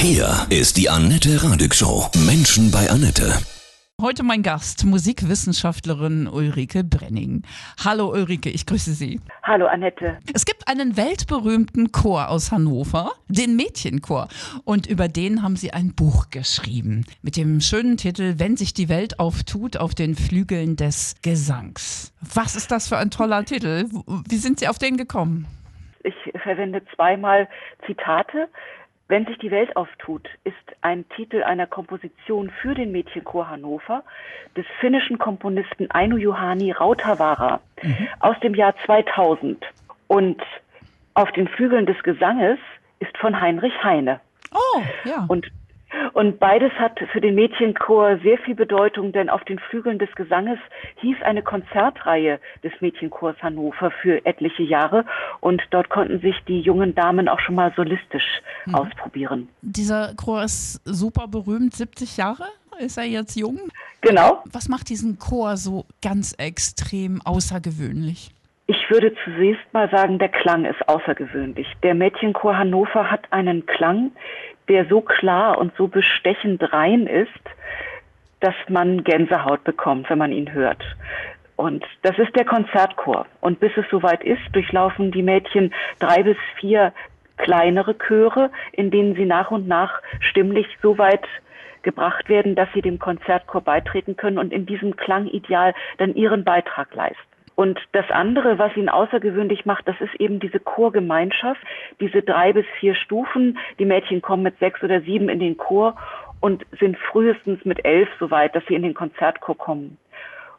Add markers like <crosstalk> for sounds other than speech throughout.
Hier ist die Annette Radig Show. Menschen bei Annette. Heute mein Gast, Musikwissenschaftlerin Ulrike Brenning. Hallo Ulrike, ich grüße Sie. Hallo Annette. Es gibt einen weltberühmten Chor aus Hannover, den Mädchenchor. Und über den haben Sie ein Buch geschrieben mit dem schönen Titel Wenn sich die Welt auftut auf den Flügeln des Gesangs. Was ist das für ein toller Titel? Wie sind Sie auf den gekommen? Ich verwende zweimal Zitate. Wenn sich die Welt auftut, ist ein Titel einer Komposition für den Mädchenchor Hannover des finnischen Komponisten Aino Juhani Rautavaara mhm. aus dem Jahr 2000. Und auf den Flügeln des Gesanges ist von Heinrich Heine. Oh, ja. Und und beides hat für den Mädchenchor sehr viel Bedeutung, denn auf den Flügeln des Gesanges hieß eine Konzertreihe des Mädchenchors Hannover für etliche Jahre und dort konnten sich die jungen Damen auch schon mal solistisch mhm. ausprobieren. Dieser Chor ist super berühmt, 70 Jahre ist er jetzt jung? Genau. Was macht diesen Chor so ganz extrem außergewöhnlich? Ich würde zunächst mal sagen, der Klang ist außergewöhnlich. Der Mädchenchor Hannover hat einen Klang, der so klar und so bestechend rein ist, dass man Gänsehaut bekommt, wenn man ihn hört. Und das ist der Konzertchor. Und bis es soweit ist, durchlaufen die Mädchen drei bis vier kleinere Chöre, in denen sie nach und nach stimmlich so weit gebracht werden, dass sie dem Konzertchor beitreten können und in diesem Klangideal dann ihren Beitrag leisten. Und das andere, was ihn außergewöhnlich macht, das ist eben diese Chorgemeinschaft, diese drei bis vier Stufen. Die Mädchen kommen mit sechs oder sieben in den Chor und sind frühestens mit elf soweit, dass sie in den Konzertchor kommen.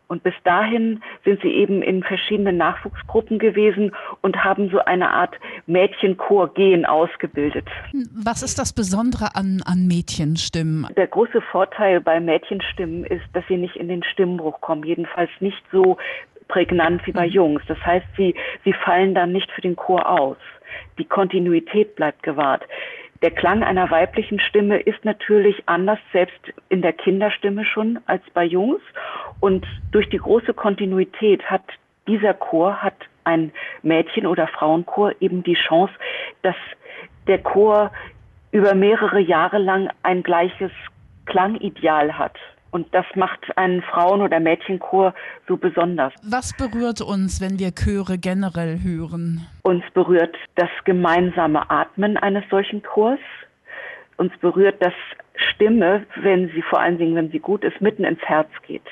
Und bis dahin sind sie eben in verschiedenen Nachwuchsgruppen gewesen und haben so eine Art Mädchenchor-Gen ausgebildet. Was ist das Besondere an, an Mädchenstimmen? Der große Vorteil bei Mädchenstimmen ist, dass sie nicht in den Stimmbruch kommen. Jedenfalls nicht so prägnant wie bei mhm. Jungs. Das heißt, sie, sie fallen dann nicht für den Chor aus. Die Kontinuität bleibt gewahrt. Der Klang einer weiblichen Stimme ist natürlich anders, selbst in der Kinderstimme schon, als bei Jungs. Und durch die große Kontinuität hat dieser Chor, hat ein Mädchen- oder Frauenchor eben die Chance, dass der Chor über mehrere Jahre lang ein gleiches Klangideal hat. Und das macht einen Frauen- oder Mädchenchor so besonders. Was berührt uns, wenn wir Chöre generell hören? Uns berührt das gemeinsame Atmen eines solchen Chors. Uns berührt, dass Stimme, wenn sie vor allen Dingen, wenn sie gut ist, mitten ins Herz geht.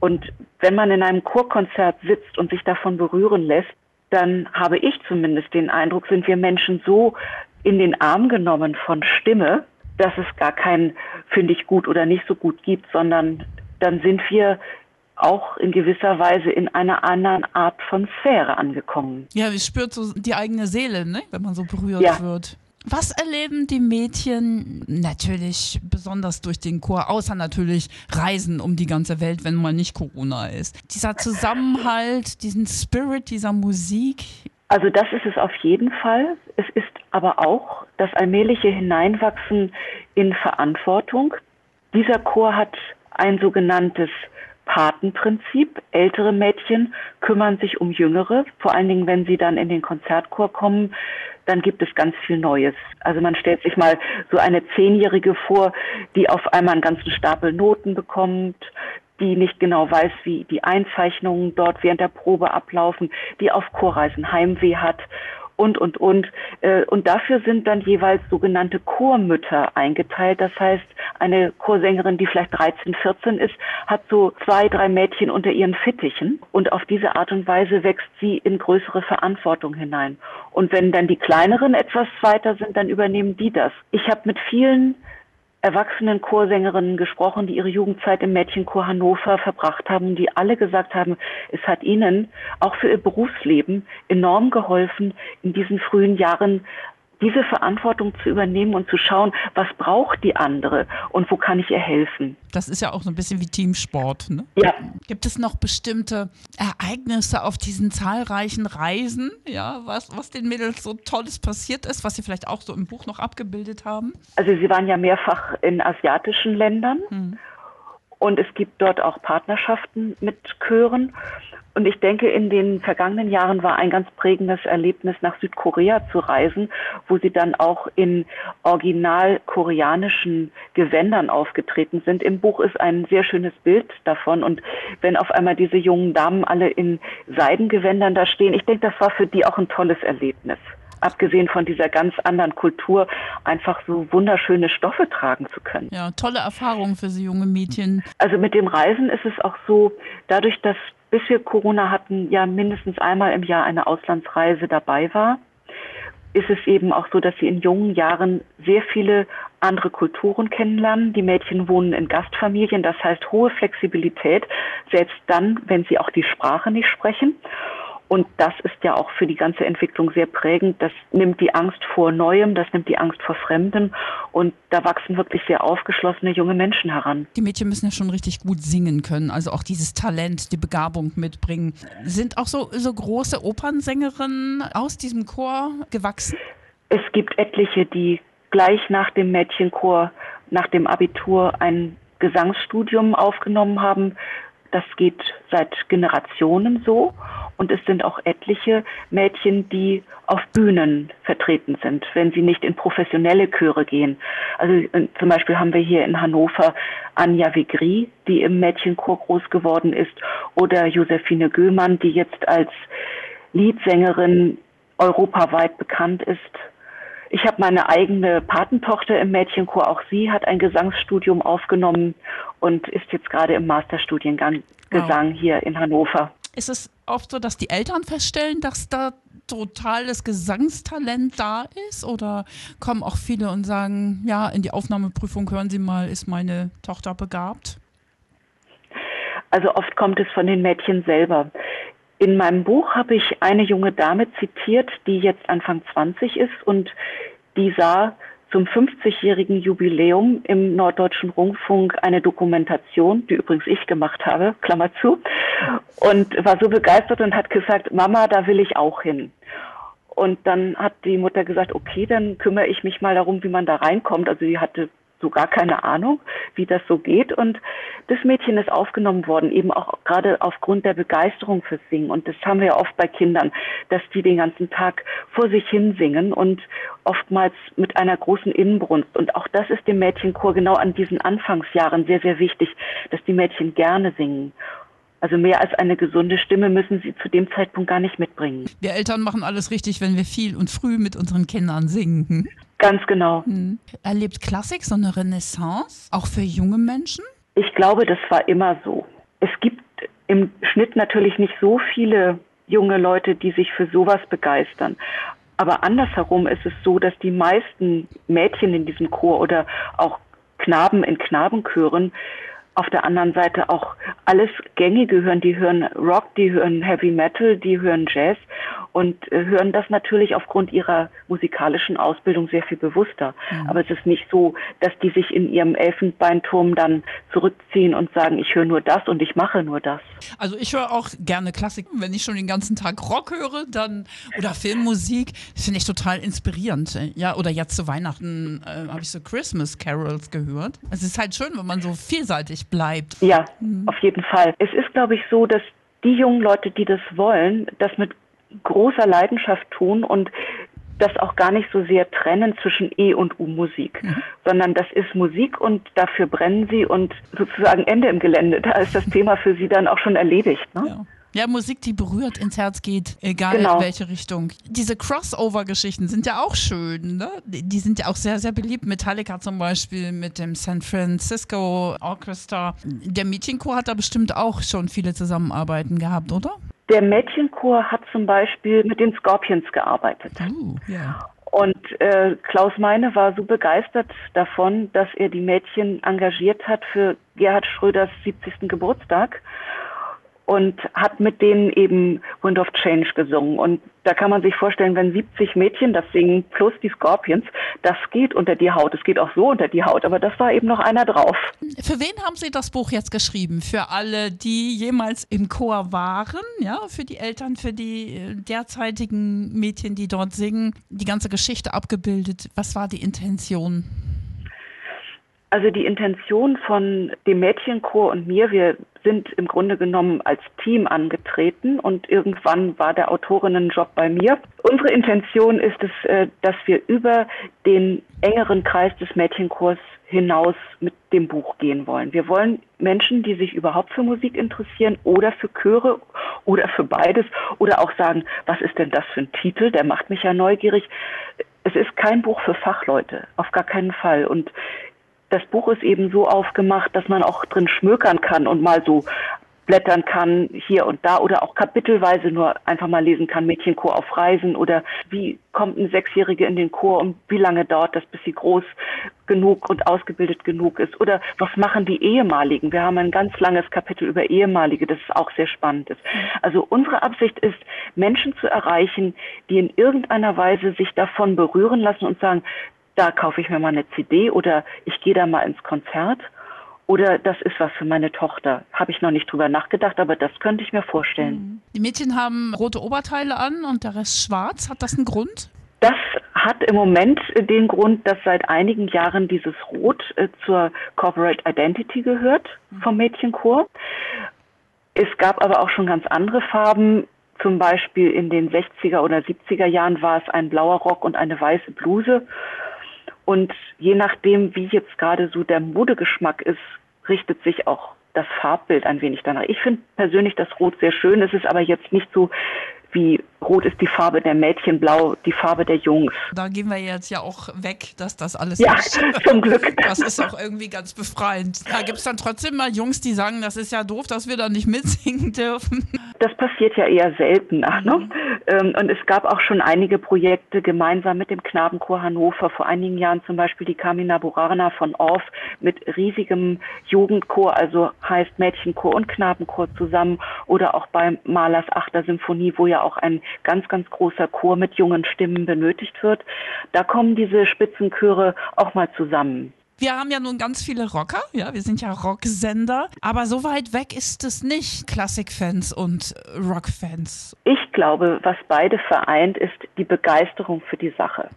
Und wenn man in einem Chorkonzert sitzt und sich davon berühren lässt, dann habe ich zumindest den Eindruck, sind wir Menschen so in den Arm genommen von Stimme, dass es gar kein finde ich gut oder nicht so gut gibt, sondern dann sind wir auch in gewisser Weise in einer anderen Art von Sphäre angekommen. Ja, es spürt so die eigene Seele, ne? wenn man so berührt ja. wird. Was erleben die Mädchen natürlich besonders durch den Chor, außer natürlich Reisen um die ganze Welt, wenn mal nicht Corona ist? Dieser Zusammenhalt, diesen Spirit dieser Musik, also das ist es auf jeden Fall. Es ist aber auch das allmähliche Hineinwachsen in Verantwortung. Dieser Chor hat ein sogenanntes Patenprinzip. Ältere Mädchen kümmern sich um Jüngere, vor allen Dingen, wenn sie dann in den Konzertchor kommen, dann gibt es ganz viel Neues. Also man stellt sich mal so eine Zehnjährige vor, die auf einmal einen ganzen Stapel Noten bekommt, die nicht genau weiß, wie die Einzeichnungen dort während der Probe ablaufen, die auf Chorreisen Heimweh hat und, und, und. Äh, und dafür sind dann jeweils sogenannte Chormütter eingeteilt. Das heißt, eine Chorsängerin, die vielleicht 13, 14 ist, hat so zwei, drei Mädchen unter ihren Fittichen. Und auf diese Art und Weise wächst sie in größere Verantwortung hinein. Und wenn dann die kleineren etwas weiter sind, dann übernehmen die das. Ich habe mit vielen erwachsenen Chorsängerinnen gesprochen, die ihre Jugendzeit im Mädchenchor Hannover verbracht haben, die alle gesagt haben, es hat ihnen auch für ihr Berufsleben enorm geholfen, in diesen frühen Jahren diese Verantwortung zu übernehmen und zu schauen, was braucht die andere und wo kann ich ihr helfen. Das ist ja auch so ein bisschen wie Teamsport. Ne? Ja. Gibt es noch bestimmte Ereignisse auf diesen zahlreichen Reisen, ja, was, was den Mädels so Tolles passiert ist, was Sie vielleicht auch so im Buch noch abgebildet haben? Also Sie waren ja mehrfach in asiatischen Ländern. Hm. Und es gibt dort auch Partnerschaften mit Chören. Und ich denke, in den vergangenen Jahren war ein ganz prägendes Erlebnis, nach Südkorea zu reisen, wo sie dann auch in original koreanischen Gewändern aufgetreten sind. Im Buch ist ein sehr schönes Bild davon. Und wenn auf einmal diese jungen Damen alle in Seidengewändern da stehen, ich denke, das war für die auch ein tolles Erlebnis abgesehen von dieser ganz anderen Kultur, einfach so wunderschöne Stoffe tragen zu können. Ja, tolle Erfahrung für Sie junge Mädchen. Also mit dem Reisen ist es auch so, dadurch, dass bis wir Corona hatten, ja mindestens einmal im Jahr eine Auslandsreise dabei war, ist es eben auch so, dass sie in jungen Jahren sehr viele andere Kulturen kennenlernen. Die Mädchen wohnen in Gastfamilien, das heißt hohe Flexibilität, selbst dann, wenn sie auch die Sprache nicht sprechen. Und das ist ja auch für die ganze Entwicklung sehr prägend. Das nimmt die Angst vor Neuem, das nimmt die Angst vor Fremdem. Und da wachsen wirklich sehr aufgeschlossene junge Menschen heran. Die Mädchen müssen ja schon richtig gut singen können, also auch dieses Talent, die Begabung mitbringen. Sind auch so, so große Opernsängerinnen aus diesem Chor gewachsen? Es gibt etliche, die gleich nach dem Mädchenchor, nach dem Abitur ein Gesangsstudium aufgenommen haben. Das geht seit Generationen so. Und es sind auch etliche Mädchen, die auf Bühnen vertreten sind, wenn sie nicht in professionelle Chöre gehen. Also äh, zum Beispiel haben wir hier in Hannover Anja Vigri, die im Mädchenchor groß geworden ist, oder Josephine Göhmann, die jetzt als Liedsängerin europaweit bekannt ist. Ich habe meine eigene Patentochter im Mädchenchor. Auch sie hat ein Gesangsstudium aufgenommen und ist jetzt gerade im Masterstudiengang Gesang wow. hier in Hannover. Ist es oft so, dass die Eltern feststellen, dass da totales Gesangstalent da ist? Oder kommen auch viele und sagen, ja, in die Aufnahmeprüfung hören Sie mal, ist meine Tochter begabt? Also oft kommt es von den Mädchen selber. In meinem Buch habe ich eine junge Dame zitiert, die jetzt Anfang 20 ist und die sah zum 50-jährigen Jubiläum im Norddeutschen Rundfunk eine Dokumentation, die übrigens ich gemacht habe, Klammer zu, und war so begeistert und hat gesagt, Mama, da will ich auch hin. Und dann hat die Mutter gesagt, okay, dann kümmere ich mich mal darum, wie man da reinkommt. Also sie hatte so gar keine Ahnung, wie das so geht. Und das Mädchen ist aufgenommen worden, eben auch gerade aufgrund der Begeisterung fürs Singen. Und das haben wir ja oft bei Kindern, dass die den ganzen Tag vor sich hin singen und oftmals mit einer großen Innenbrunst. Und auch das ist dem Mädchenchor genau an diesen Anfangsjahren sehr, sehr wichtig, dass die Mädchen gerne singen. Also mehr als eine gesunde Stimme müssen sie zu dem Zeitpunkt gar nicht mitbringen. Wir Eltern machen alles richtig, wenn wir viel und früh mit unseren Kindern singen. Ganz genau. Hm. Erlebt Klassik so eine Renaissance, auch für junge Menschen? Ich glaube, das war immer so. Es gibt im Schnitt natürlich nicht so viele junge Leute, die sich für sowas begeistern. Aber andersherum ist es so, dass die meisten Mädchen in diesem Chor oder auch Knaben in Knabenchören auf der anderen Seite auch alles Gängige hören. Die hören Rock, die hören Heavy Metal, die hören Jazz und äh, hören das natürlich aufgrund ihrer musikalischen Ausbildung sehr viel bewusster. Mhm. Aber es ist nicht so, dass die sich in ihrem Elfenbeinturm dann zurückziehen und sagen, ich höre nur das und ich mache nur das. Also ich höre auch gerne Klassik. Wenn ich schon den ganzen Tag Rock höre, dann oder Filmmusik, finde ich total inspirierend. Ja, oder jetzt zu Weihnachten äh, habe ich so Christmas Carols gehört. Es ist halt schön, wenn man so vielseitig bleibt. Ja, mhm. auf jeden Fall. Es ist, glaube ich, so, dass die jungen Leute, die das wollen, das mit großer Leidenschaft tun und das auch gar nicht so sehr trennen zwischen E- und U-Musik, mhm. sondern das ist Musik und dafür brennen sie und sozusagen Ende im Gelände. Da ist das Thema für sie dann auch schon erledigt. Ne? Ja. Ja, Musik, die berührt, ins Herz geht, egal genau. in welche Richtung. Diese Crossover-Geschichten sind ja auch schön, ne? Die sind ja auch sehr, sehr beliebt. Metallica zum Beispiel mit dem San Francisco Orchestra. Der Mädchenchor hat da bestimmt auch schon viele Zusammenarbeiten gehabt, oder? Der Mädchenchor hat zum Beispiel mit den Scorpions gearbeitet. Oh, yeah. Und äh, Klaus Meine war so begeistert davon, dass er die Mädchen engagiert hat für Gerhard Schröders 70. Geburtstag und hat mit denen eben Wind of Change gesungen. Und da kann man sich vorstellen, wenn 70 Mädchen das singen plus die Scorpions, das geht unter die Haut. Es geht auch so unter die Haut, aber das war eben noch einer drauf. Für wen haben Sie das Buch jetzt geschrieben? Für alle, die jemals im Chor waren, ja, für die Eltern, für die äh, derzeitigen Mädchen, die dort singen, die ganze Geschichte abgebildet. Was war die Intention? Also die Intention von dem Mädchenchor und mir, wir sind im Grunde genommen als Team angetreten und irgendwann war der Autorinnenjob bei mir. Unsere Intention ist es, äh, dass wir über den engeren Kreis des Mädchenchors hinaus mit dem Buch gehen wollen. Wir wollen Menschen, die sich überhaupt für Musik interessieren oder für Chöre oder für beides oder auch sagen, was ist denn das für ein Titel, der macht mich ja neugierig. Es ist kein Buch für Fachleute, auf gar keinen Fall. Und das Buch ist eben so aufgemacht, dass man auch drin schmökern kann und mal so blättern kann hier und da oder auch kapitelweise nur einfach mal lesen kann, Mädchenchor auf Reisen oder wie kommt eine Sechsjährige in den Chor und wie lange dauert das, bis sie groß genug und ausgebildet genug ist oder was machen die Ehemaligen? Wir haben ein ganz langes Kapitel über Ehemalige, das auch sehr spannend ist. Also unsere Absicht ist, Menschen zu erreichen, die in irgendeiner Weise sich davon berühren lassen und sagen, da kaufe ich mir mal eine CD oder ich gehe da mal ins Konzert oder das ist was für meine Tochter. Habe ich noch nicht drüber nachgedacht, aber das könnte ich mir vorstellen. Mhm. Die Mädchen haben rote Oberteile an und der Rest schwarz. Hat das einen Grund? Das hat im Moment den Grund, dass seit einigen Jahren dieses Rot äh, zur Corporate Identity gehört vom Mädchenchor. Es gab aber auch schon ganz andere Farben. Zum Beispiel in den 60er oder 70er Jahren war es ein blauer Rock und eine weiße Bluse. Und je nachdem, wie jetzt gerade so der Modegeschmack ist, richtet sich auch das Farbbild ein wenig danach. Ich finde persönlich das Rot sehr schön. Es ist aber jetzt nicht so wie Rot ist die Farbe der Mädchen, Blau die Farbe der Jungs. Da gehen wir jetzt ja auch weg, dass das alles ja, ist. <laughs> zum Glück. <laughs> Das ist auch irgendwie ganz befreiend. Da gibt es dann trotzdem mal Jungs, die sagen, das ist ja doof, dass wir da nicht mitsingen dürfen. Das passiert ja eher seltener. Ne? Mhm. Ähm, und es gab auch schon einige Projekte gemeinsam mit dem Knabenchor Hannover. Vor einigen Jahren zum Beispiel die Carmina Burana von Orff mit riesigem Jugendchor, also heißt Mädchenchor und Knabenchor zusammen. Oder auch beim Malers Achter Symphonie, wo ja auch ein ganz, ganz großer Chor mit jungen Stimmen benötigt wird. Da kommen diese Spitzenchöre auch mal zusammen. Wir haben ja nun ganz viele Rocker, ja, wir sind ja Rocksender, aber so weit weg ist es nicht, Klassikfans und Rockfans. Ich glaube, was beide vereint, ist die Begeisterung für die Sache.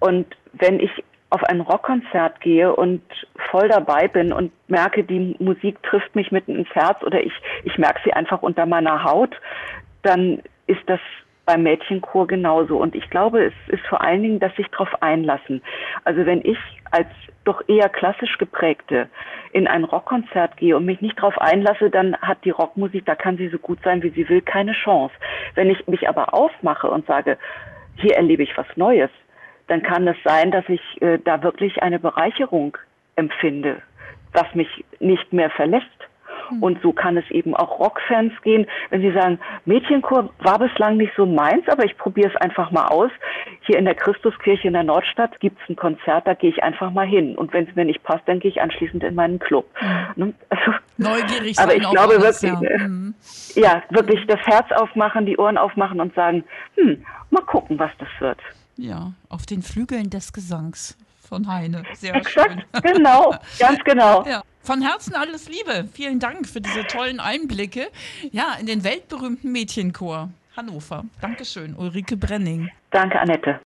Und wenn ich auf ein Rockkonzert gehe und voll dabei bin und merke, die Musik trifft mich mitten ins Herz oder ich, ich merke sie einfach unter meiner Haut, dann ist das beim Mädchenchor genauso. Und ich glaube, es ist vor allen Dingen, dass sich darauf einlassen. Also wenn ich als doch eher klassisch geprägte in ein Rockkonzert gehe und mich nicht darauf einlasse, dann hat die Rockmusik, da kann sie so gut sein, wie sie will, keine Chance. Wenn ich mich aber aufmache und sage, hier erlebe ich was Neues, dann kann es sein, dass ich äh, da wirklich eine Bereicherung empfinde, was mich nicht mehr verlässt. Hm. Und so kann es eben auch Rockfans gehen, wenn sie sagen, Mädchenchor war bislang nicht so meins, aber ich probiere es einfach mal aus. Hier in der Christuskirche in der Nordstadt gibt es ein Konzert, da gehe ich einfach mal hin. Und wenn es mir nicht passt, dann gehe ich anschließend in meinen Club. Mhm. Also, Neugierig. Aber ich glaube wirklich, ja. Äh, mhm. ja, wirklich das Herz aufmachen, die Ohren aufmachen und sagen, hm, mal gucken, was das wird. Ja, auf den Flügeln des Gesangs von Heine. Sehr Exakt, schön. Genau, <laughs> ganz genau. Ja. Von Herzen alles Liebe. Vielen Dank für diese tollen Einblicke. Ja, in den weltberühmten Mädchenchor Hannover. Dankeschön, Ulrike Brenning. Danke, Annette.